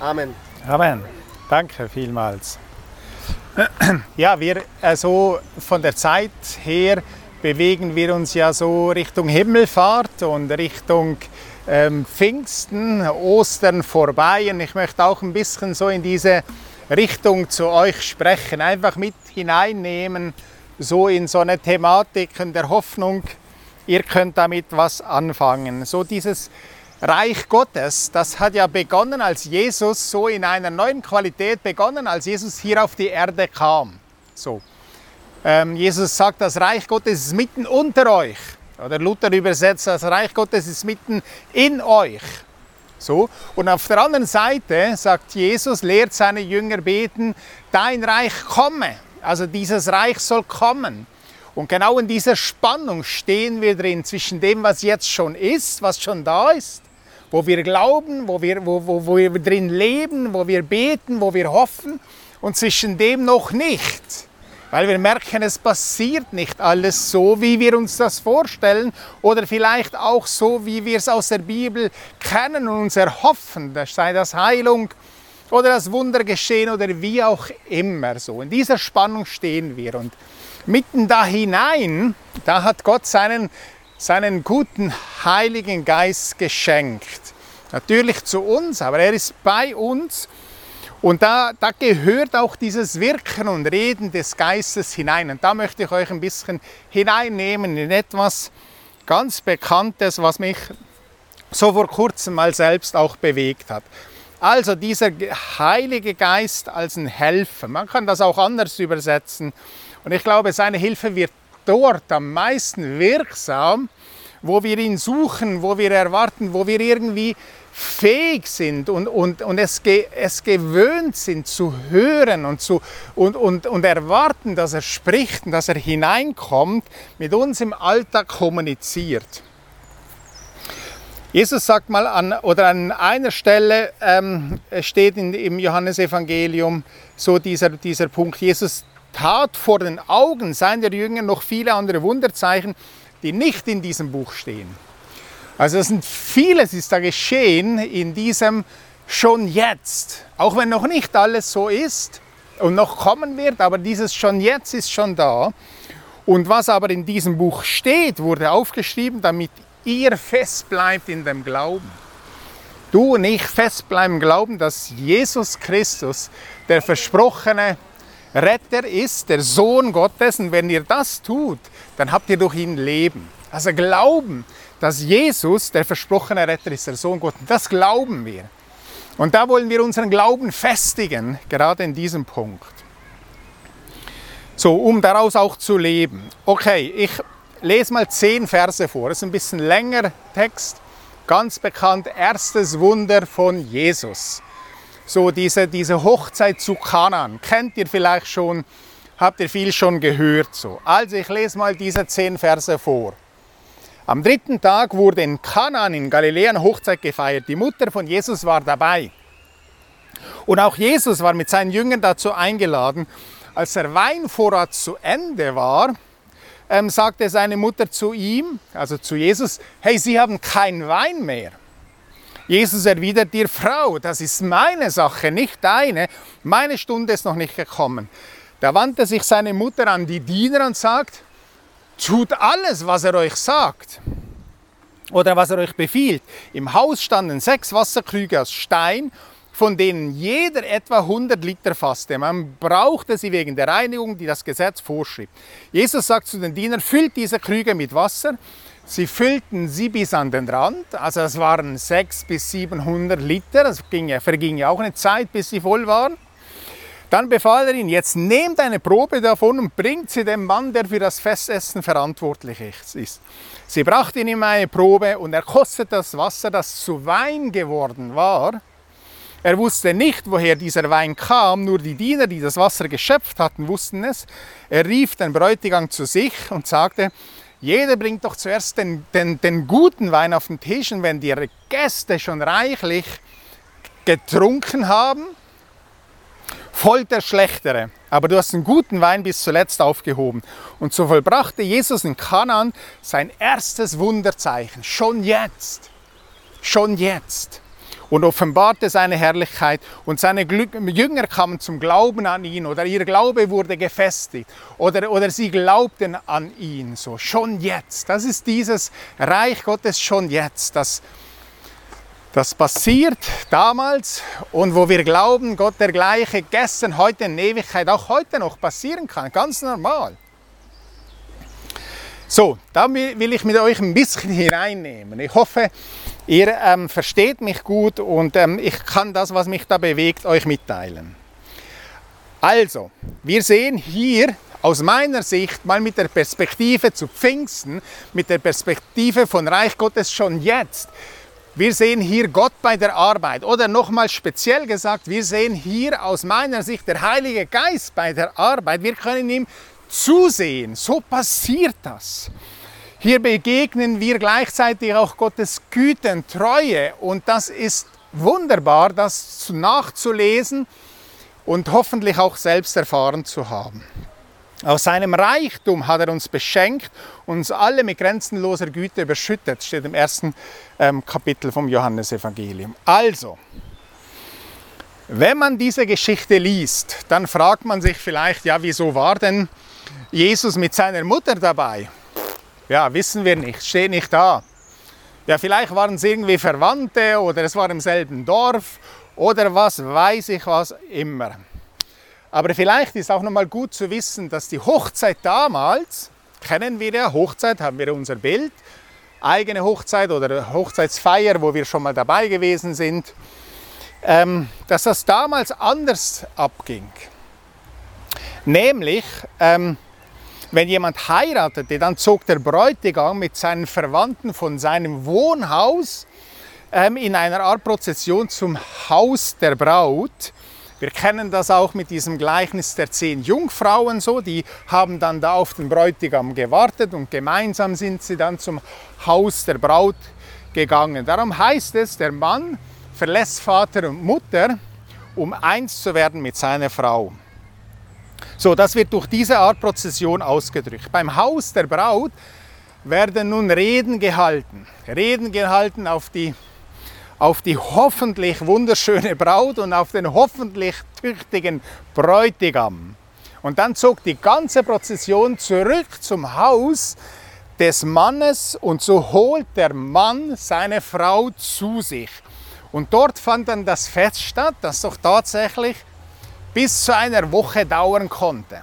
Amen. Amen. Danke vielmals. Ja, wir äh, so von der Zeit her bewegen wir uns ja so Richtung Himmelfahrt und Richtung ähm, Pfingsten, Ostern vorbei. Und ich möchte auch ein bisschen so in diese Richtung zu euch sprechen, einfach mit hineinnehmen, so in so eine Thematik in der Hoffnung, ihr könnt damit was anfangen. So dieses Reich Gottes, das hat ja begonnen, als Jesus so in einer neuen Qualität begonnen, als Jesus hier auf die Erde kam. So. Ähm, Jesus sagt, das Reich Gottes ist mitten unter euch. Oder Luther übersetzt, das Reich Gottes ist mitten in euch. So. Und auf der anderen Seite sagt Jesus, lehrt seine Jünger beten, dein Reich komme. Also dieses Reich soll kommen. Und genau in dieser Spannung stehen wir drin zwischen dem, was jetzt schon ist, was schon da ist, wo wir glauben, wo wir, wo, wo, wo wir drin leben, wo wir beten, wo wir hoffen und zwischen dem noch nicht. Weil wir merken, es passiert nicht alles so, wie wir uns das vorstellen oder vielleicht auch so, wie wir es aus der Bibel kennen und uns erhoffen, sei das Heilung oder das Wunder geschehen oder wie auch immer so. In dieser Spannung stehen wir und mitten da hinein, da hat Gott seinen seinen guten Heiligen Geist geschenkt. Natürlich zu uns, aber er ist bei uns. Und da, da gehört auch dieses Wirken und Reden des Geistes hinein. Und da möchte ich euch ein bisschen hineinnehmen in etwas ganz Bekanntes, was mich so vor kurzem mal selbst auch bewegt hat. Also dieser Heilige Geist als ein Helfer. Man kann das auch anders übersetzen. Und ich glaube, seine Hilfe wird dort am meisten wirksam, wo wir ihn suchen, wo wir erwarten, wo wir irgendwie fähig sind und, und, und es, es gewöhnt sind zu hören und, zu, und, und, und erwarten, dass er spricht und dass er hineinkommt, mit uns im Alltag kommuniziert. Jesus sagt mal an, oder an einer Stelle ähm, steht in, im Johannesevangelium so dieser, dieser Punkt, Jesus tat vor den Augen seiner Jünger noch viele andere Wunderzeichen, die nicht in diesem Buch stehen. Also es sind vieles ist da geschehen in diesem schon jetzt, auch wenn noch nicht alles so ist und noch kommen wird, aber dieses schon jetzt ist schon da. Und was aber in diesem Buch steht, wurde aufgeschrieben, damit ihr fest bleibt in dem Glauben. Du und ich fest bleiben glauben, dass Jesus Christus der versprochene Retter ist, der Sohn Gottes. Und wenn ihr das tut, dann habt ihr durch ihn Leben. Also glauben, dass Jesus der versprochene Retter ist, der Sohn Gottes. Das glauben wir. Und da wollen wir unseren Glauben festigen, gerade in diesem Punkt. So, um daraus auch zu leben. Okay, ich lese mal zehn Verse vor. Das ist ein bisschen länger Text. Ganz bekannt, erstes Wunder von Jesus so diese, diese Hochzeit zu Kanan. Kennt ihr vielleicht schon, habt ihr viel schon gehört so. Also ich lese mal diese zehn Verse vor. Am dritten Tag wurde in Kanan in Galiläa eine Hochzeit gefeiert. Die Mutter von Jesus war dabei. Und auch Jesus war mit seinen Jüngern dazu eingeladen. Als der Weinvorrat zu Ende war, ähm, sagte seine Mutter zu ihm, also zu Jesus, hey, Sie haben keinen Wein mehr. Jesus erwidert dir, Frau, das ist meine Sache, nicht deine. Meine Stunde ist noch nicht gekommen. Da wandte sich seine Mutter an die Diener und sagt, tut alles, was er euch sagt oder was er euch befiehlt. Im Haus standen sechs Wasserkrüge aus Stein, von denen jeder etwa 100 Liter fasste. Man brauchte sie wegen der Reinigung, die das Gesetz vorschrieb. Jesus sagt zu den Dienern, füllt diese Krüge mit Wasser. Sie füllten sie bis an den Rand, also es waren 600 bis 700 Liter, das ging verging ja auch eine Zeit, bis sie voll waren. Dann befahl er ihnen, jetzt nehmt eine Probe davon und bringt sie dem Mann, der für das Festessen verantwortlich ist. Sie brachten ihm eine Probe und er kostete das Wasser, das zu Wein geworden war. Er wusste nicht, woher dieser Wein kam, nur die Diener, die das Wasser geschöpft hatten, wussten es. Er rief den Bräutigam zu sich und sagte, jeder bringt doch zuerst den, den, den guten Wein auf den Tisch und wenn die Gäste schon reichlich getrunken haben, folgt der schlechtere. Aber du hast einen guten Wein bis zuletzt aufgehoben. Und so vollbrachte Jesus in Kanan sein erstes Wunderzeichen. Schon jetzt. Schon jetzt. Und offenbarte seine Herrlichkeit und seine Jünger kamen zum Glauben an ihn oder ihr Glaube wurde gefestigt oder, oder sie glaubten an ihn, so schon jetzt. Das ist dieses Reich Gottes schon jetzt, das, das passiert damals und wo wir glauben, Gott der gleiche gestern, heute in Ewigkeit, auch heute noch passieren kann, ganz normal. So, da will ich mit euch ein bisschen hineinnehmen. Ich hoffe, ihr ähm, versteht mich gut und ähm, ich kann das, was mich da bewegt, euch mitteilen. Also, wir sehen hier aus meiner Sicht mal mit der Perspektive zu Pfingsten, mit der Perspektive von Reich Gottes schon jetzt. Wir sehen hier Gott bei der Arbeit oder nochmal speziell gesagt, wir sehen hier aus meiner Sicht der Heilige Geist bei der Arbeit. Wir können ihm zusehen. So passiert das. Hier begegnen wir gleichzeitig auch Gottes Güte und Treue und das ist wunderbar, das nachzulesen und hoffentlich auch selbst erfahren zu haben. Aus seinem Reichtum hat er uns beschenkt, uns alle mit grenzenloser Güte überschüttet, steht im ersten ähm, Kapitel vom Johannesevangelium. Also, wenn man diese Geschichte liest, dann fragt man sich vielleicht, ja, wieso war denn Jesus mit seiner Mutter dabei? Ja, wissen wir nicht, steht nicht da. Ja, vielleicht waren es irgendwie Verwandte oder es war im selben Dorf oder was weiß ich was immer. Aber vielleicht ist auch noch mal gut zu wissen, dass die Hochzeit damals, kennen wir ja, Hochzeit haben wir unser Bild, eigene Hochzeit oder Hochzeitsfeier, wo wir schon mal dabei gewesen sind, ähm, dass das damals anders abging. Nämlich, ähm, wenn jemand heiratete, dann zog der Bräutigam mit seinen Verwandten von seinem Wohnhaus ähm, in einer Art Prozession zum Haus der Braut. Wir kennen das auch mit diesem Gleichnis der zehn Jungfrauen so, die haben dann da auf den Bräutigam gewartet und gemeinsam sind sie dann zum Haus der Braut gegangen. Darum heißt es, der Mann verlässt Vater und Mutter, um eins zu werden mit seiner Frau. So, das wird durch diese Art Prozession ausgedrückt. Beim Haus der Braut werden nun Reden gehalten. Reden gehalten auf die, auf die hoffentlich wunderschöne Braut und auf den hoffentlich tüchtigen Bräutigam. Und dann zog die ganze Prozession zurück zum Haus des Mannes und so holt der Mann seine Frau zu sich. Und dort fand dann das Fest statt, das doch tatsächlich bis zu einer Woche dauern konnte.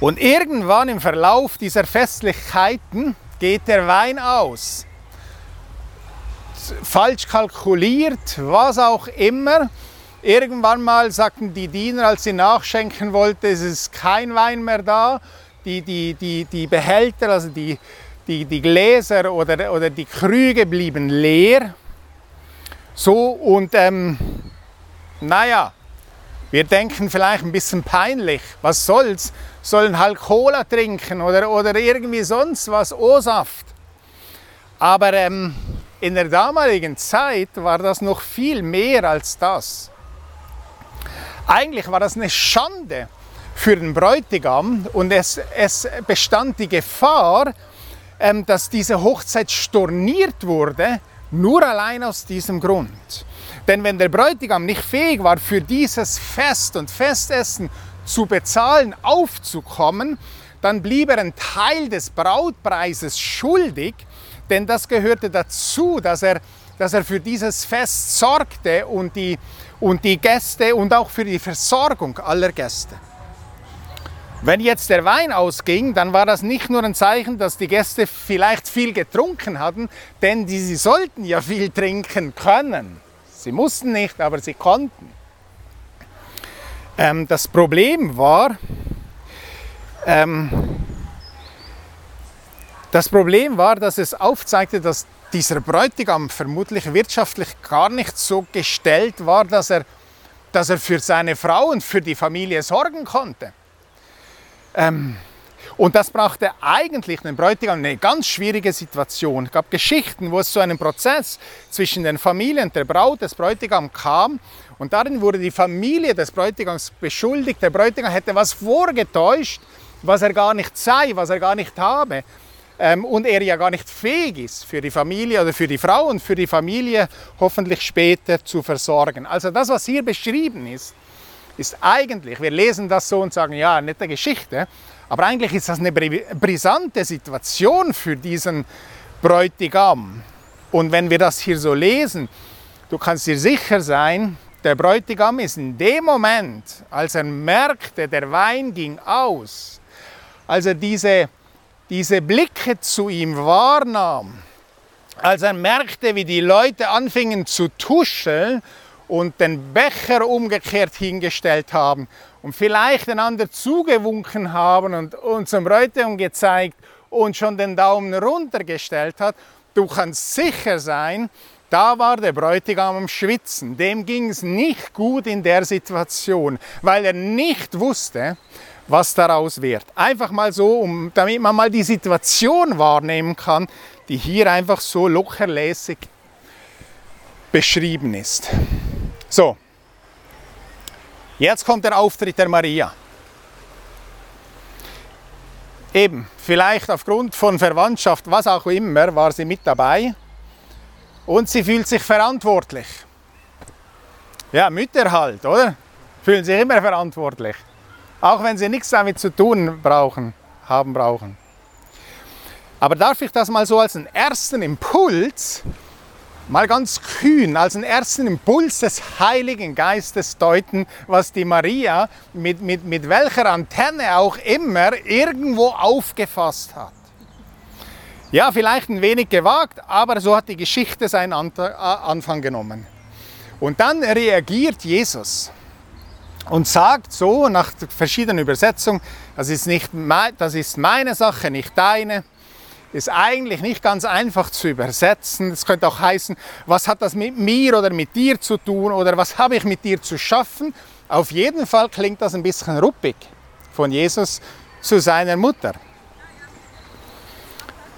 Und irgendwann im Verlauf dieser Festlichkeiten geht der Wein aus. Falsch kalkuliert, was auch immer. Irgendwann mal sagten die Diener, als sie nachschenken wollten, es ist kein Wein mehr da. Die, die, die, die Behälter, also die, die, die Gläser oder, oder die Krüge blieben leer. So und ähm, naja, wir denken vielleicht ein bisschen peinlich, was soll's, sollen halt Cola trinken oder, oder irgendwie sonst was, O-Saft. Aber ähm, in der damaligen Zeit war das noch viel mehr als das. Eigentlich war das eine Schande für den Bräutigam und es, es bestand die Gefahr, ähm, dass diese Hochzeit storniert wurde, nur allein aus diesem Grund. Denn wenn der Bräutigam nicht fähig war, für dieses Fest und Festessen zu bezahlen, aufzukommen, dann blieb er einen Teil des Brautpreises schuldig, denn das gehörte dazu, dass er, dass er für dieses Fest sorgte und die, und die Gäste und auch für die Versorgung aller Gäste. Wenn jetzt der Wein ausging, dann war das nicht nur ein Zeichen, dass die Gäste vielleicht viel getrunken hatten, denn die, sie sollten ja viel trinken können. Sie mussten nicht, aber sie konnten. Ähm, das Problem war, ähm, das Problem war, dass es aufzeigte, dass dieser Bräutigam vermutlich wirtschaftlich gar nicht so gestellt war, dass er, dass er für seine Frau und für die Familie sorgen konnte. Ähm, und das brachte eigentlich den Bräutigam eine ganz schwierige Situation. Es gab Geschichten, wo es zu einem Prozess zwischen den Familien der Braut des Bräutigams kam. Und darin wurde die Familie des Bräutigams beschuldigt, der Bräutigam hätte was vorgetäuscht, was er gar nicht sei, was er gar nicht habe. ähm, und er ja gar nicht fähig ist, für die Familie oder für die Frau und für die Familie hoffentlich später zu versorgen. Also das, was hier beschrieben ist, ist eigentlich, wir lesen das so und sagen, ja, nette Geschichte, aber eigentlich ist das eine brisante Situation für diesen Bräutigam. Und wenn wir das hier so lesen, du kannst dir sicher sein, der Bräutigam ist in dem Moment, als er merkte, der Wein ging aus, als er diese, diese Blicke zu ihm wahrnahm, als er merkte, wie die Leute anfingen zu tuscheln und den Becher umgekehrt hingestellt haben und vielleicht einander zugewunken haben und, und zum Bräutigam gezeigt und schon den Daumen runtergestellt hat, du kannst sicher sein, da war der Bräutigam am Schwitzen. Dem ging es nicht gut in der Situation, weil er nicht wusste, was daraus wird. Einfach mal so, um, damit man mal die Situation wahrnehmen kann, die hier einfach so lockerlässig beschrieben ist. So, jetzt kommt der Auftritt der Maria. Eben, vielleicht aufgrund von Verwandtschaft, was auch immer, war sie mit dabei und sie fühlt sich verantwortlich. Ja, Mütter halt, oder? Fühlen sich immer verantwortlich. Auch wenn sie nichts damit zu tun brauchen, haben brauchen. Aber darf ich das mal so als einen ersten Impuls, mal ganz kühn, als einen ersten Impuls des Heiligen Geistes deuten, was die Maria mit, mit, mit welcher Antenne auch immer irgendwo aufgefasst hat? Ja, vielleicht ein wenig gewagt, aber so hat die Geschichte seinen Anfang genommen. Und dann reagiert Jesus und sagt so nach verschiedenen Übersetzungen, das ist, nicht, das ist meine Sache, nicht deine. Ist eigentlich nicht ganz einfach zu übersetzen. Es könnte auch heißen, was hat das mit mir oder mit dir zu tun oder was habe ich mit dir zu schaffen. Auf jeden Fall klingt das ein bisschen ruppig von Jesus zu seiner Mutter.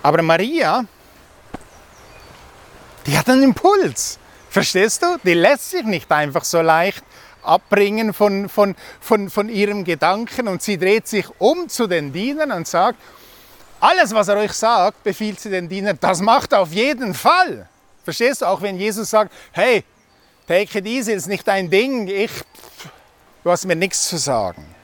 Aber Maria, die hat einen Impuls. Verstehst du? Die lässt sich nicht einfach so leicht abbringen von, von, von, von ihrem Gedanken und sie dreht sich um zu den Dienern und sagt, alles, was er euch sagt, befiehlt sie den Dienern, das macht auf jeden Fall. Verstehst du? Auch wenn Jesus sagt, hey, take it easy, ist nicht dein Ding, ich, du hast mir nichts zu sagen.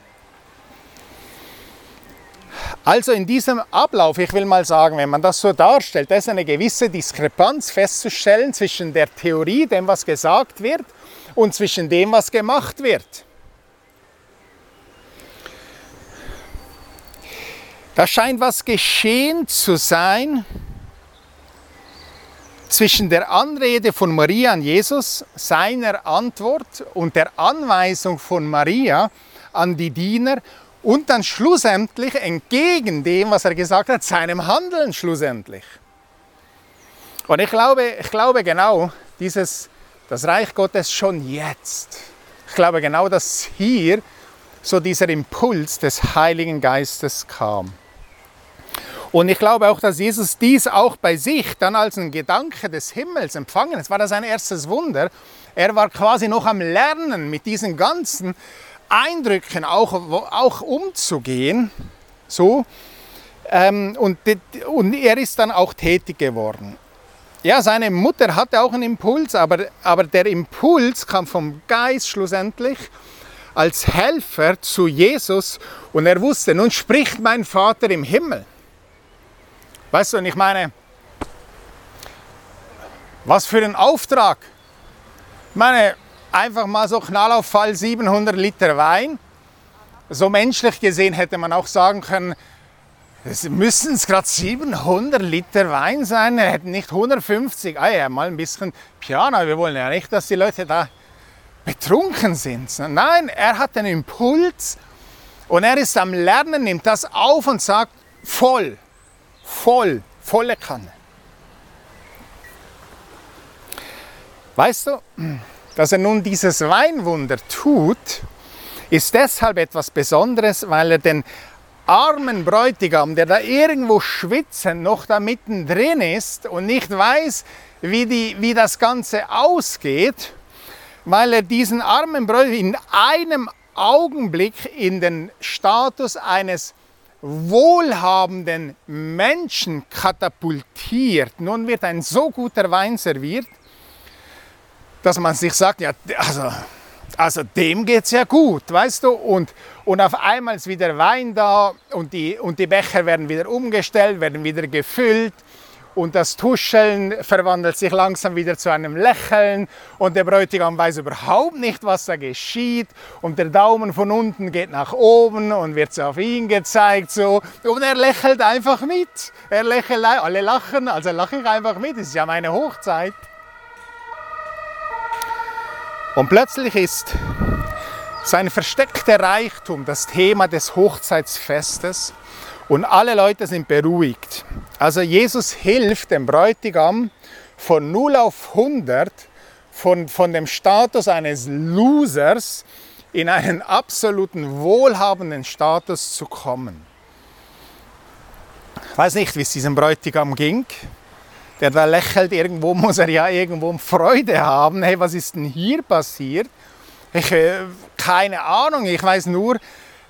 Also in diesem Ablauf, ich will mal sagen, wenn man das so darstellt, da ist eine gewisse Diskrepanz festzustellen zwischen der Theorie, dem was gesagt wird, und zwischen dem, was gemacht wird. Da scheint was geschehen zu sein zwischen der Anrede von Maria an Jesus, seiner Antwort und der Anweisung von Maria an die Diener und dann schlussendlich entgegen dem, was er gesagt hat, seinem Handeln schlussendlich. Und ich glaube, ich glaube genau, dieses, das Reich Gottes schon jetzt. Ich glaube genau, dass hier so dieser Impuls des Heiligen Geistes kam. Und ich glaube auch, dass Jesus dies auch bei sich dann als ein Gedanke des Himmels empfangen. Es war das sein erstes Wunder. Er war quasi noch am Lernen mit diesen ganzen Eindrücken auch, auch umzugehen. So. Ähm, und, und er ist dann auch tätig geworden. Ja, seine Mutter hatte auch einen Impuls, aber, aber der Impuls kam vom Geist schlussendlich als Helfer zu Jesus und er wusste, nun spricht mein Vater im Himmel. Weißt du, und ich meine, was für ein Auftrag. Ich meine, einfach mal so Knall auf Fall 700 Liter Wein. So menschlich gesehen hätte man auch sagen können, es müssen es gerade 700 Liter Wein sein, er hätte nicht 150. Ah ja, mal ein bisschen Piano. Wir wollen ja nicht, dass die Leute da betrunken sind. Nein, er hat einen Impuls und er ist am Lernen, nimmt das auf und sagt voll, voll, volle Kanne. Weißt du, dass er nun dieses Weinwunder tut, ist deshalb etwas Besonderes, weil er den armen Bräutigam, der da irgendwo schwitzend noch da mittendrin ist und nicht weiß, wie, die, wie das Ganze ausgeht, weil er diesen armen Bräutigam in einem Augenblick in den Status eines wohlhabenden Menschen katapultiert. Nun wird ein so guter Wein serviert, dass man sich sagt, ja, also, also dem geht es ja gut, weißt du? Und, und auf einmal ist wieder Wein da und die, und die Becher werden wieder umgestellt, werden wieder gefüllt und das Tuscheln verwandelt sich langsam wieder zu einem Lächeln. Und der Bräutigam weiß überhaupt nicht, was da geschieht. Und der Daumen von unten geht nach oben und wird auf ihn gezeigt so. Und er lächelt einfach mit. Er lächelt, alle lachen, also lache ich einfach mit, es ist ja meine Hochzeit. Und plötzlich ist sein versteckter Reichtum das Thema des Hochzeitsfestes und alle Leute sind beruhigt. Also Jesus hilft dem Bräutigam von 0 auf 100, von, von dem Status eines Losers in einen absoluten wohlhabenden Status zu kommen. Ich weiß nicht, wie es diesem Bräutigam ging. Der da lächelt, irgendwo muss er ja irgendwo Freude haben. Hey, was ist denn hier passiert? Ich, äh, keine Ahnung, ich weiß nur,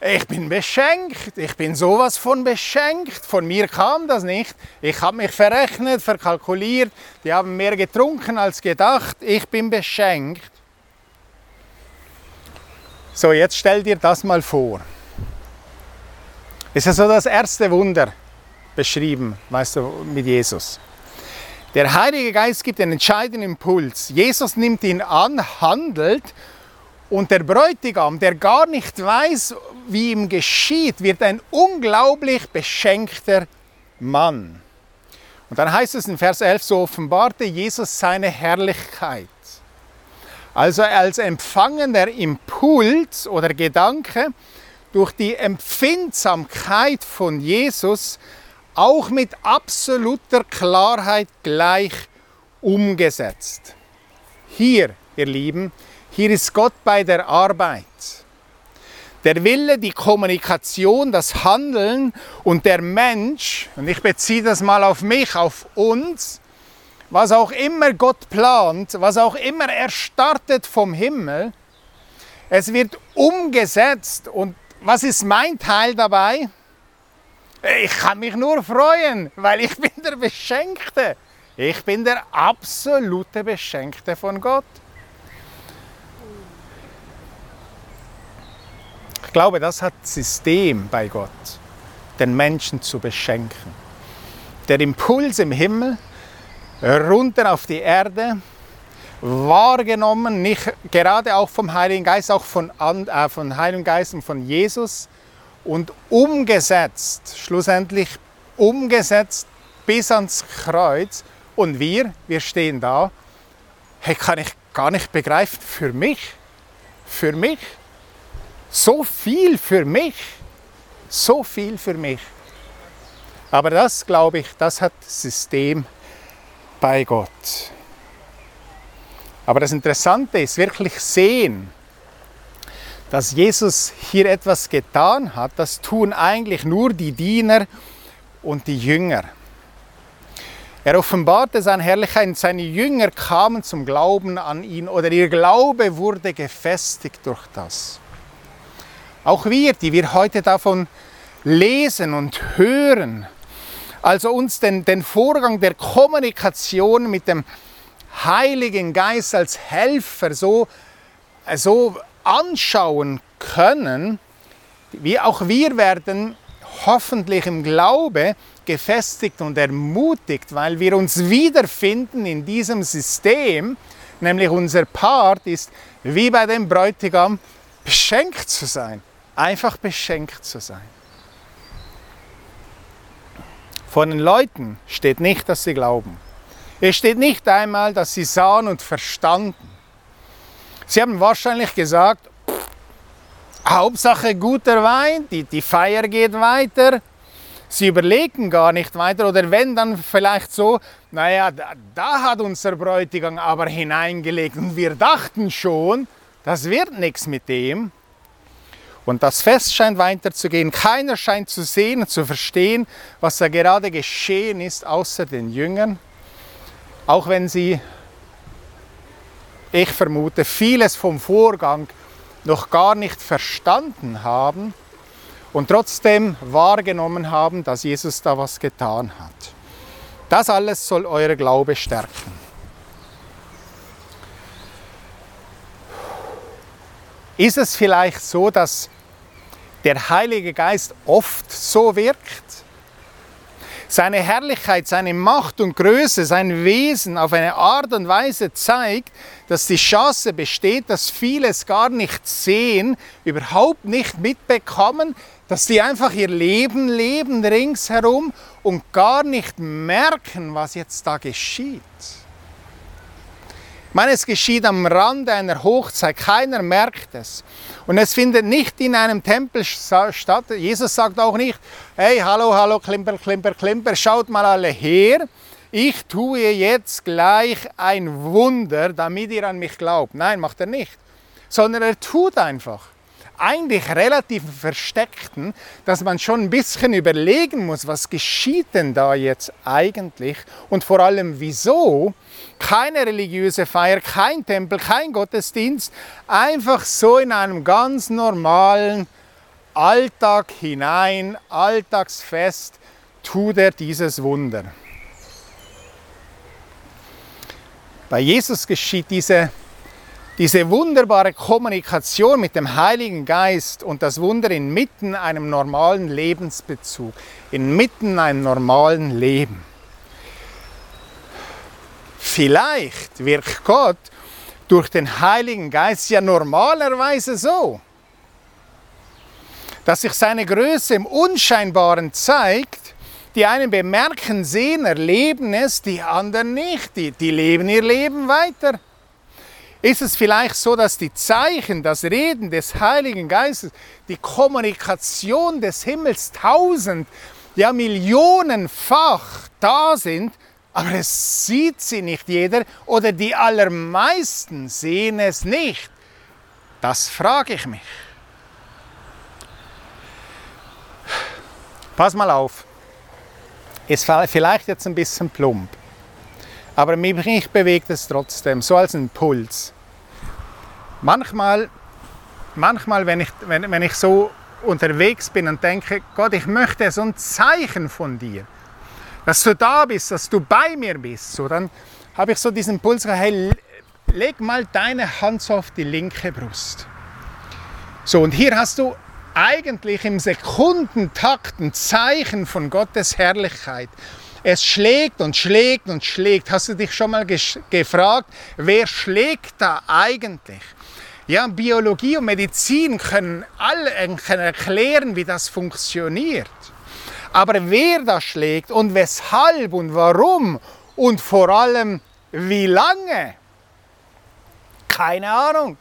ich bin beschenkt, ich bin sowas von beschenkt. Von mir kam das nicht. Ich habe mich verrechnet, verkalkuliert. Die haben mehr getrunken als gedacht. Ich bin beschenkt. So, jetzt stell dir das mal vor. Ist ja so das erste Wunder beschrieben, weißt du, mit Jesus. Der Heilige Geist gibt einen entscheidenden Impuls. Jesus nimmt ihn an, handelt und der Bräutigam, der gar nicht weiß, wie ihm geschieht, wird ein unglaublich beschenkter Mann. Und dann heißt es in Vers 11, so offenbarte Jesus seine Herrlichkeit. Also als empfangender Impuls oder Gedanke durch die Empfindsamkeit von Jesus auch mit absoluter Klarheit gleich umgesetzt. Hier, ihr Lieben, hier ist Gott bei der Arbeit. Der Wille, die Kommunikation, das Handeln und der Mensch, und ich beziehe das mal auf mich, auf uns, was auch immer Gott plant, was auch immer er startet vom Himmel, es wird umgesetzt. Und was ist mein Teil dabei? Ich kann mich nur freuen, weil ich bin der Beschenkte. Ich bin der absolute Beschenkte von Gott. Glaube, das hat System bei Gott, den Menschen zu beschenken. Der Impuls im Himmel, runter auf die Erde, wahrgenommen, nicht gerade auch vom Heiligen Geist, auch von, äh, von Heiligen Geist und von Jesus und umgesetzt, schlussendlich umgesetzt bis ans Kreuz. Und wir, wir stehen da, hey, kann ich gar nicht begreifen, für mich, für mich, so viel für mich. So viel für mich. Aber das, glaube ich, das hat System bei Gott. Aber das Interessante ist wirklich sehen, dass Jesus hier etwas getan hat. Das tun eigentlich nur die Diener und die Jünger. Er offenbarte seine Herrlichkeit, seine Jünger kamen zum Glauben an ihn oder ihr Glaube wurde gefestigt durch das. Auch wir, die wir heute davon lesen und hören, also uns den, den Vorgang der Kommunikation mit dem Heiligen Geist als Helfer so, so anschauen können, wie auch wir werden hoffentlich im Glaube gefestigt und ermutigt, weil wir uns wiederfinden in diesem System, nämlich unser Part ist wie bei dem Bräutigam beschenkt zu sein einfach beschenkt zu sein. Von den Leuten steht nicht, dass sie glauben. Es steht nicht einmal, dass sie sahen und verstanden. Sie haben wahrscheinlich gesagt, Hauptsache guter Wein, die, die Feier geht weiter. Sie überlegen gar nicht weiter oder wenn dann vielleicht so, naja, da, da hat unser Bräutigam aber hineingelegt und wir dachten schon, das wird nichts mit dem. Und das Fest scheint weiterzugehen. Keiner scheint zu sehen und zu verstehen, was da gerade geschehen ist, außer den Jüngern. Auch wenn sie, ich vermute, vieles vom Vorgang noch gar nicht verstanden haben und trotzdem wahrgenommen haben, dass Jesus da was getan hat. Das alles soll eure Glaube stärken. Ist es vielleicht so, dass der Heilige Geist oft so wirkt? seine Herrlichkeit, seine Macht und Größe, sein Wesen auf eine Art und Weise zeigt, dass die Chance besteht, dass viele es gar nicht sehen, überhaupt nicht mitbekommen, dass die einfach ihr Leben leben ringsherum und gar nicht merken, was jetzt da geschieht. Ich meine, es geschieht am Rande einer Hochzeit, keiner merkt es. Und es findet nicht in einem Tempel statt. Jesus sagt auch nicht, hey, hallo, hallo, klimper, klimper, klimper, schaut mal alle her. Ich tue jetzt gleich ein Wunder, damit ihr an mich glaubt. Nein, macht er nicht. Sondern er tut einfach eigentlich relativ versteckten, dass man schon ein bisschen überlegen muss, was geschieht denn da jetzt eigentlich und vor allem wieso. Keine religiöse Feier, kein Tempel, kein Gottesdienst, einfach so in einem ganz normalen Alltag hinein, Alltagsfest, tut er dieses Wunder. Bei Jesus geschieht diese diese wunderbare Kommunikation mit dem Heiligen Geist und das Wunder inmitten einem normalen Lebensbezug, inmitten einem normalen Leben. Vielleicht wirkt Gott durch den Heiligen Geist ja normalerweise so, dass sich seine Größe im Unscheinbaren zeigt. Die einen bemerken, sehen, erleben es, die anderen nicht. Die, die leben ihr Leben weiter. Ist es vielleicht so, dass die Zeichen, das Reden des Heiligen Geistes, die Kommunikation des Himmels tausend, ja millionenfach da sind, aber es sieht sie nicht jeder oder die allermeisten sehen es nicht? Das frage ich mich. Pass mal auf. Ist vielleicht jetzt ein bisschen plump. Aber mich bewegt es trotzdem, so als Impuls. Manchmal, manchmal wenn, ich, wenn, wenn ich so unterwegs bin und denke, Gott, ich möchte so ein Zeichen von dir, dass du da bist, dass du bei mir bist, so, dann habe ich so diesen Impuls, hey, leg mal deine Hand auf die linke Brust. So, und hier hast du eigentlich im Sekundentakt ein Zeichen von Gottes Herrlichkeit. Es schlägt und schlägt und schlägt. Hast du dich schon mal gefragt, wer schlägt da eigentlich? Ja, Biologie und Medizin können alle können erklären, wie das funktioniert. Aber wer das schlägt und weshalb und warum und vor allem wie lange, keine Ahnung.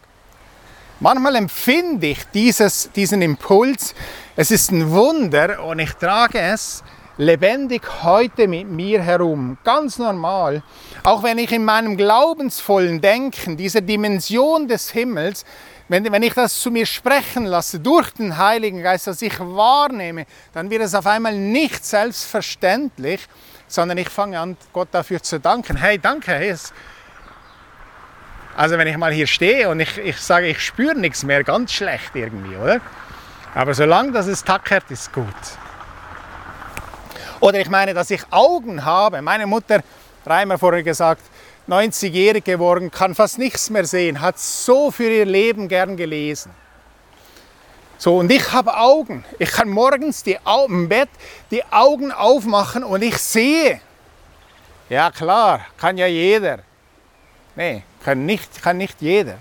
Manchmal empfinde ich dieses, diesen Impuls, es ist ein Wunder und ich trage es lebendig heute mit mir herum, ganz normal. Auch wenn ich in meinem glaubensvollen Denken, dieser Dimension des Himmels, wenn, wenn ich das zu mir sprechen lasse durch den Heiligen Geist, dass ich wahrnehme, dann wird es auf einmal nicht selbstverständlich, sondern ich fange an, Gott dafür zu danken. Hey, danke, hey, also wenn ich mal hier stehe und ich, ich sage, ich spüre nichts mehr, ganz schlecht irgendwie, oder? Aber solange das es tackert, ist gut. Oder ich meine, dass ich Augen habe. Meine Mutter, Reimer vorher gesagt, 90-jährig geworden, kann fast nichts mehr sehen, hat so für ihr Leben gern gelesen. So, und ich habe Augen. Ich kann morgens die im Bett die Augen aufmachen und ich sehe. Ja klar, kann ja jeder. Nee, kann nicht, kann nicht jeder.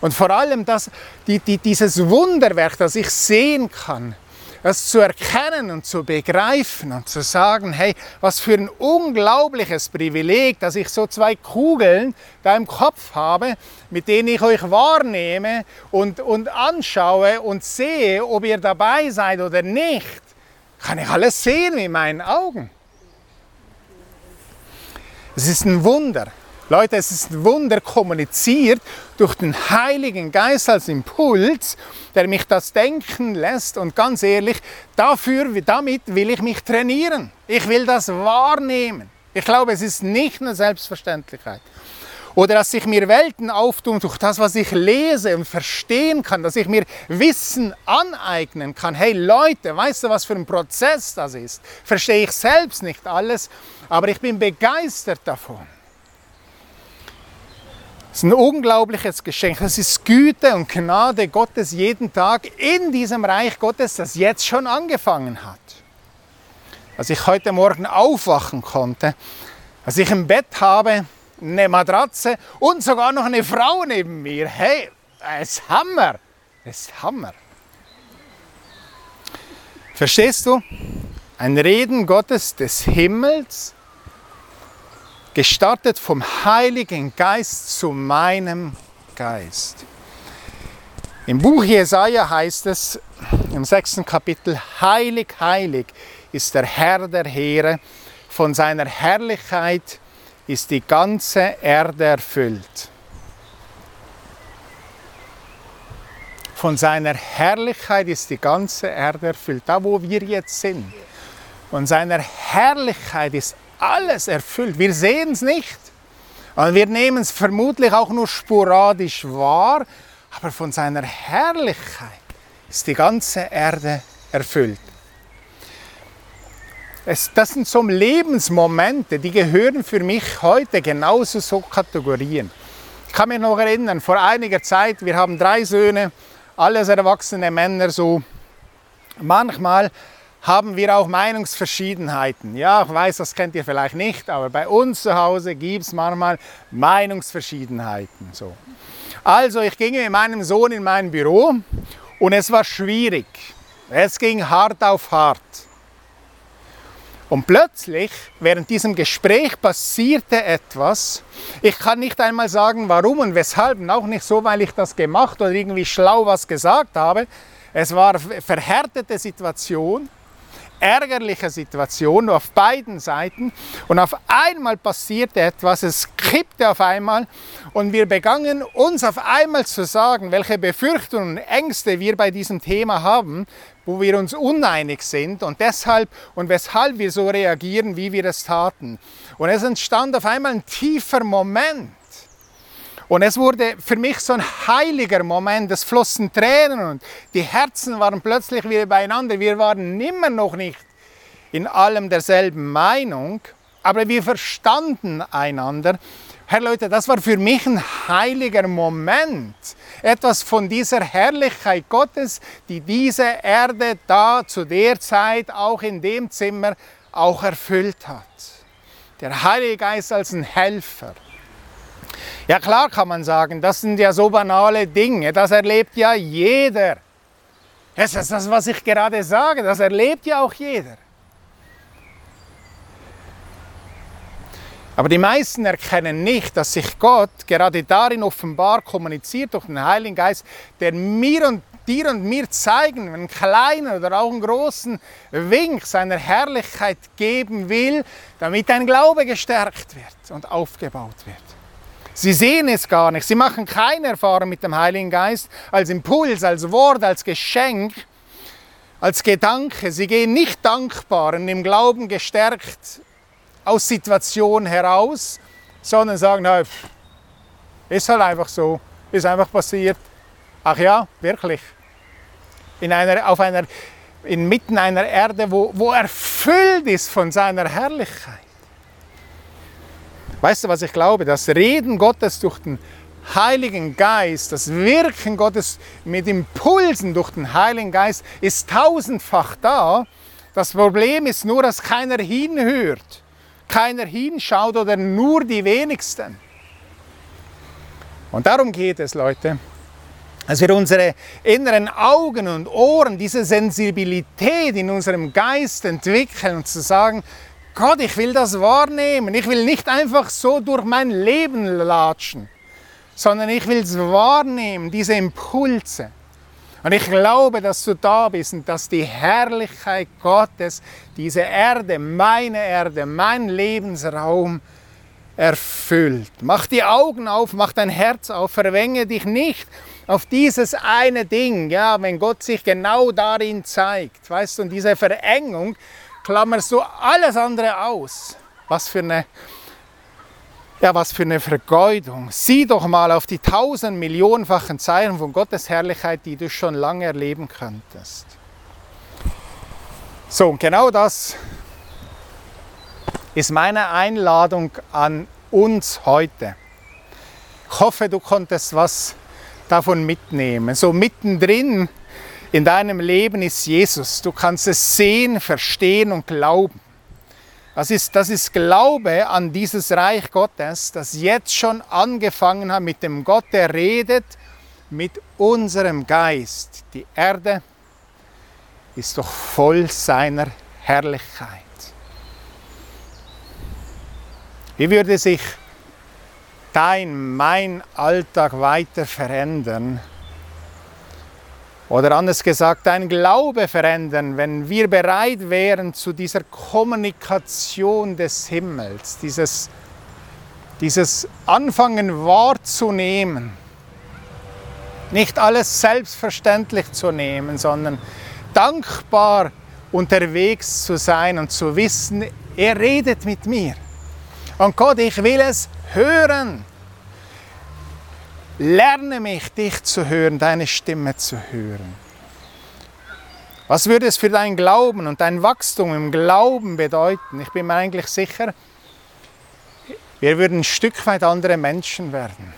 Und vor allem das, die, die, dieses Wunderwerk, das ich sehen kann, das zu erkennen und zu begreifen und zu sagen, hey, was für ein unglaubliches Privileg, dass ich so zwei Kugeln da im Kopf habe, mit denen ich euch wahrnehme und, und anschaue und sehe, ob ihr dabei seid oder nicht. Kann ich alles sehen mit meinen Augen. Es ist ein Wunder. Leute, es ist ein Wunder kommuniziert durch den Heiligen Geist als Impuls, der mich das denken lässt. Und ganz ehrlich, dafür, damit will ich mich trainieren. Ich will das wahrnehmen. Ich glaube, es ist nicht eine Selbstverständlichkeit. Oder dass sich mir Welten auftun durch das, was ich lese und verstehen kann, dass ich mir Wissen aneignen kann. Hey Leute, weißt du, was für ein Prozess das ist? Verstehe ich selbst nicht alles, aber ich bin begeistert davon. Es ist ein unglaubliches Geschenk. Das ist Güte und Gnade Gottes jeden Tag in diesem Reich Gottes, das jetzt schon angefangen hat. Als ich heute Morgen aufwachen konnte, als ich im Bett habe, eine Matratze und sogar noch eine Frau neben mir. Hey, es ist Hammer. Es ist Hammer. Verstehst du? Ein Reden Gottes des Himmels, gestartet vom Heiligen Geist zu meinem Geist. Im Buch Jesaja heißt es im sechsten Kapitel: Heilig, heilig ist der Herr der Heere, von seiner Herrlichkeit ist die ganze Erde erfüllt. Von seiner Herrlichkeit ist die ganze Erde erfüllt, da wo wir jetzt sind. Von seiner Herrlichkeit ist alles erfüllt. Wir sehen es nicht. Und wir nehmen es vermutlich auch nur sporadisch wahr, aber von seiner Herrlichkeit ist die ganze Erde erfüllt. Es, das sind so Lebensmomente, die gehören für mich heute genauso so Kategorien. Ich kann mich noch erinnern, vor einiger Zeit, wir haben drei Söhne, alles erwachsene Männer, so manchmal haben wir auch Meinungsverschiedenheiten. Ja, ich weiß, das kennt ihr vielleicht nicht, aber bei uns zu Hause gibt es manchmal Meinungsverschiedenheiten. So. Also, ich ging mit meinem Sohn in mein Büro und es war schwierig. Es ging hart auf hart. Und plötzlich, während diesem Gespräch passierte etwas. Ich kann nicht einmal sagen, warum und weshalb, und auch nicht so, weil ich das gemacht oder irgendwie schlau was gesagt habe. Es war eine verhärtete Situation, ärgerliche Situation auf beiden Seiten. Und auf einmal passierte etwas, es kippte auf einmal und wir begannen uns auf einmal zu sagen, welche Befürchtungen und Ängste wir bei diesem Thema haben, wo wir uns uneinig sind und deshalb und weshalb wir so reagieren, wie wir es taten. Und es entstand auf einmal ein tiefer Moment. Und es wurde für mich so ein heiliger Moment. Es flossen Tränen und die Herzen waren plötzlich wieder beieinander. Wir waren immer noch nicht in allem derselben Meinung, aber wir verstanden einander Herr Leute, das war für mich ein heiliger Moment. Etwas von dieser Herrlichkeit Gottes, die diese Erde da zu der Zeit auch in dem Zimmer auch erfüllt hat. Der Heilige Geist als ein Helfer. Ja klar kann man sagen, das sind ja so banale Dinge, das erlebt ja jeder. Das ist das, was ich gerade sage, das erlebt ja auch jeder. Aber die meisten erkennen nicht, dass sich Gott gerade darin offenbar kommuniziert durch den Heiligen Geist, der mir und dir und mir zeigen, einen kleinen oder auch einen großen Wink seiner Herrlichkeit geben will, damit dein Glaube gestärkt wird und aufgebaut wird. Sie sehen es gar nicht. Sie machen keine Erfahrung mit dem Heiligen Geist als Impuls, als Wort, als Geschenk, als Gedanke. Sie gehen nicht dankbar und im Glauben gestärkt aus Situationen heraus, sondern sagen, na, ist halt einfach so, ist einfach passiert. Ach ja, wirklich. In einer, auf einer, inmitten einer Erde, wo, wo erfüllt ist von seiner Herrlichkeit. Weißt du, was ich glaube? Das Reden Gottes durch den Heiligen Geist, das Wirken Gottes mit Impulsen durch den Heiligen Geist ist tausendfach da. Das Problem ist nur, dass keiner hinhört keiner hinschaut oder nur die wenigsten. Und darum geht es, Leute, dass wir unsere inneren Augen und Ohren, diese Sensibilität in unserem Geist entwickeln und zu sagen, Gott, ich will das wahrnehmen. Ich will nicht einfach so durch mein Leben latschen, sondern ich will es wahrnehmen, diese Impulse. Und ich glaube, dass du da bist und dass die Herrlichkeit Gottes diese Erde, meine Erde, mein Lebensraum erfüllt. Mach die Augen auf, mach dein Herz auf, verwenge dich nicht auf dieses eine Ding, ja, wenn Gott sich genau darin zeigt. Weißt du, und diese Verengung klammerst du alles andere aus. Was für eine Ja, was für eine Vergeudung. Sieh doch mal auf die tausend Millionenfachen Zeichen von Gottes Herrlichkeit, die du schon lange erleben könntest. So, und genau das ist meine Einladung an uns heute. Ich hoffe, du konntest was davon mitnehmen. So mittendrin in deinem Leben ist Jesus. Du kannst es sehen, verstehen und glauben. Das ist, das ist Glaube an dieses Reich Gottes, das jetzt schon angefangen hat mit dem Gott, der redet mit unserem Geist. Die Erde ist doch voll seiner Herrlichkeit. Wie würde sich dein, mein Alltag weiter verändern, oder anders gesagt, dein Glaube verändern, wenn wir bereit wären zu dieser Kommunikation des Himmels, dieses, dieses Anfangen wahrzunehmen, nicht alles selbstverständlich zu nehmen, sondern dankbar unterwegs zu sein und zu wissen, er redet mit mir. Und Gott, ich will es hören. Lerne mich, dich zu hören, deine Stimme zu hören. Was würde es für dein Glauben und dein Wachstum im Glauben bedeuten? Ich bin mir eigentlich sicher, wir würden ein Stück weit andere Menschen werden.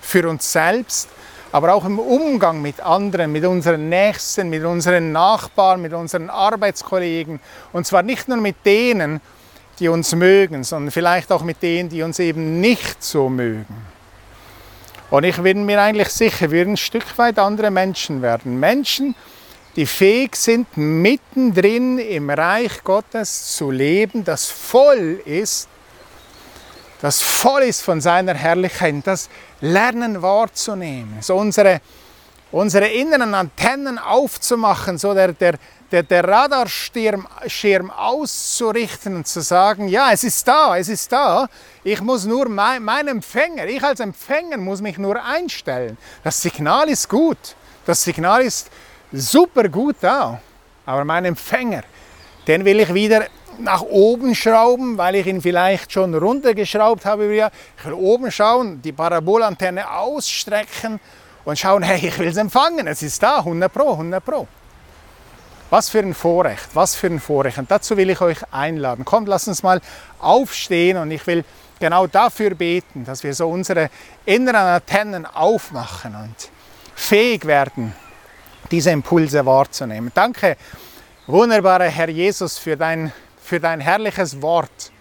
Für uns selbst, aber auch im Umgang mit anderen, mit unseren Nächsten, mit unseren Nachbarn, mit unseren Arbeitskollegen. Und zwar nicht nur mit denen, die uns mögen, sondern vielleicht auch mit denen, die uns eben nicht so mögen. Und ich bin mir eigentlich sicher, wir ein Stück weit andere Menschen werden. Menschen, die fähig sind, mittendrin im Reich Gottes zu leben, das voll ist, das voll ist von seiner Herrlichkeit, das Lernen wahrzunehmen, so unsere, unsere inneren Antennen aufzumachen, so der, der, der, der Radarschirm Schirm auszurichten und zu sagen, ja, es ist da, es ist da. Ich muss nur mein, mein Empfänger, ich als Empfänger muss mich nur einstellen. Das Signal ist gut, das Signal ist super gut da. Aber mein Empfänger, den will ich wieder nach oben schrauben, weil ich ihn vielleicht schon runtergeschraubt habe. Ich will oben schauen, die Parabolantenne ausstrecken und schauen, hey, ich will es empfangen, es ist da, 100 Pro, 100 Pro. Was für ein Vorrecht, was für ein Vorrecht. Und dazu will ich euch einladen. Kommt, lasst uns mal aufstehen und ich will genau dafür beten, dass wir so unsere inneren Antennen aufmachen und fähig werden, diese Impulse wahrzunehmen. Danke, wunderbarer Herr Jesus, für dein, für dein herrliches Wort.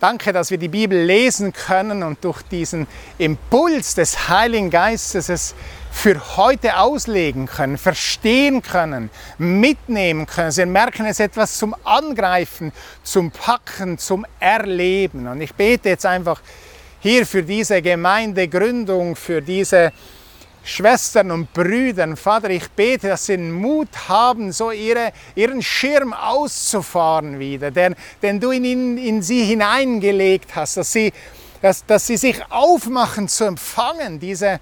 Danke, dass wir die Bibel lesen können und durch diesen Impuls des Heiligen Geistes es für heute auslegen können, verstehen können, mitnehmen können. Sie merken es etwas zum Angreifen, zum Packen, zum Erleben. Und ich bete jetzt einfach hier für diese Gemeindegründung, für diese Schwestern und Brüdern, Vater, ich bete, dass sie den Mut haben, so ihre, ihren Schirm auszufahren wieder, den, den du in, in sie hineingelegt hast, dass sie, dass, dass sie sich aufmachen zu empfangen, diese,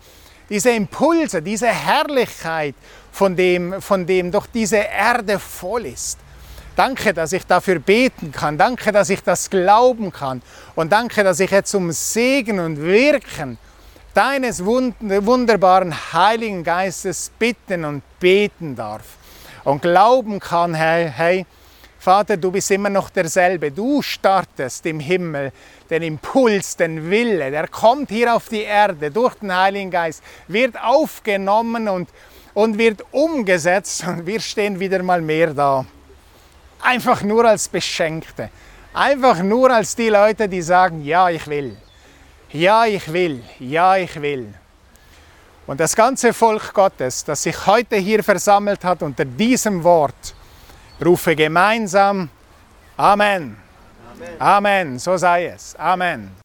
diese Impulse, diese Herrlichkeit, von dem, von dem doch diese Erde voll ist. Danke, dass ich dafür beten kann. Danke, dass ich das glauben kann. Und danke, dass ich jetzt um Segen und Wirken deines wunderbaren Heiligen Geistes bitten und beten darf und glauben kann, hey, hey, Vater, du bist immer noch derselbe. Du startest im Himmel den Impuls, den Wille, der kommt hier auf die Erde durch den Heiligen Geist, wird aufgenommen und, und wird umgesetzt und wir stehen wieder mal mehr da. Einfach nur als Beschenkte. Einfach nur als die Leute, die sagen, ja, ich will. Ja, ich will, ja, ich will. Und das ganze Volk Gottes, das sich heute hier versammelt hat unter diesem Wort, rufe gemeinsam Amen. Amen. Amen. So sei es. Amen.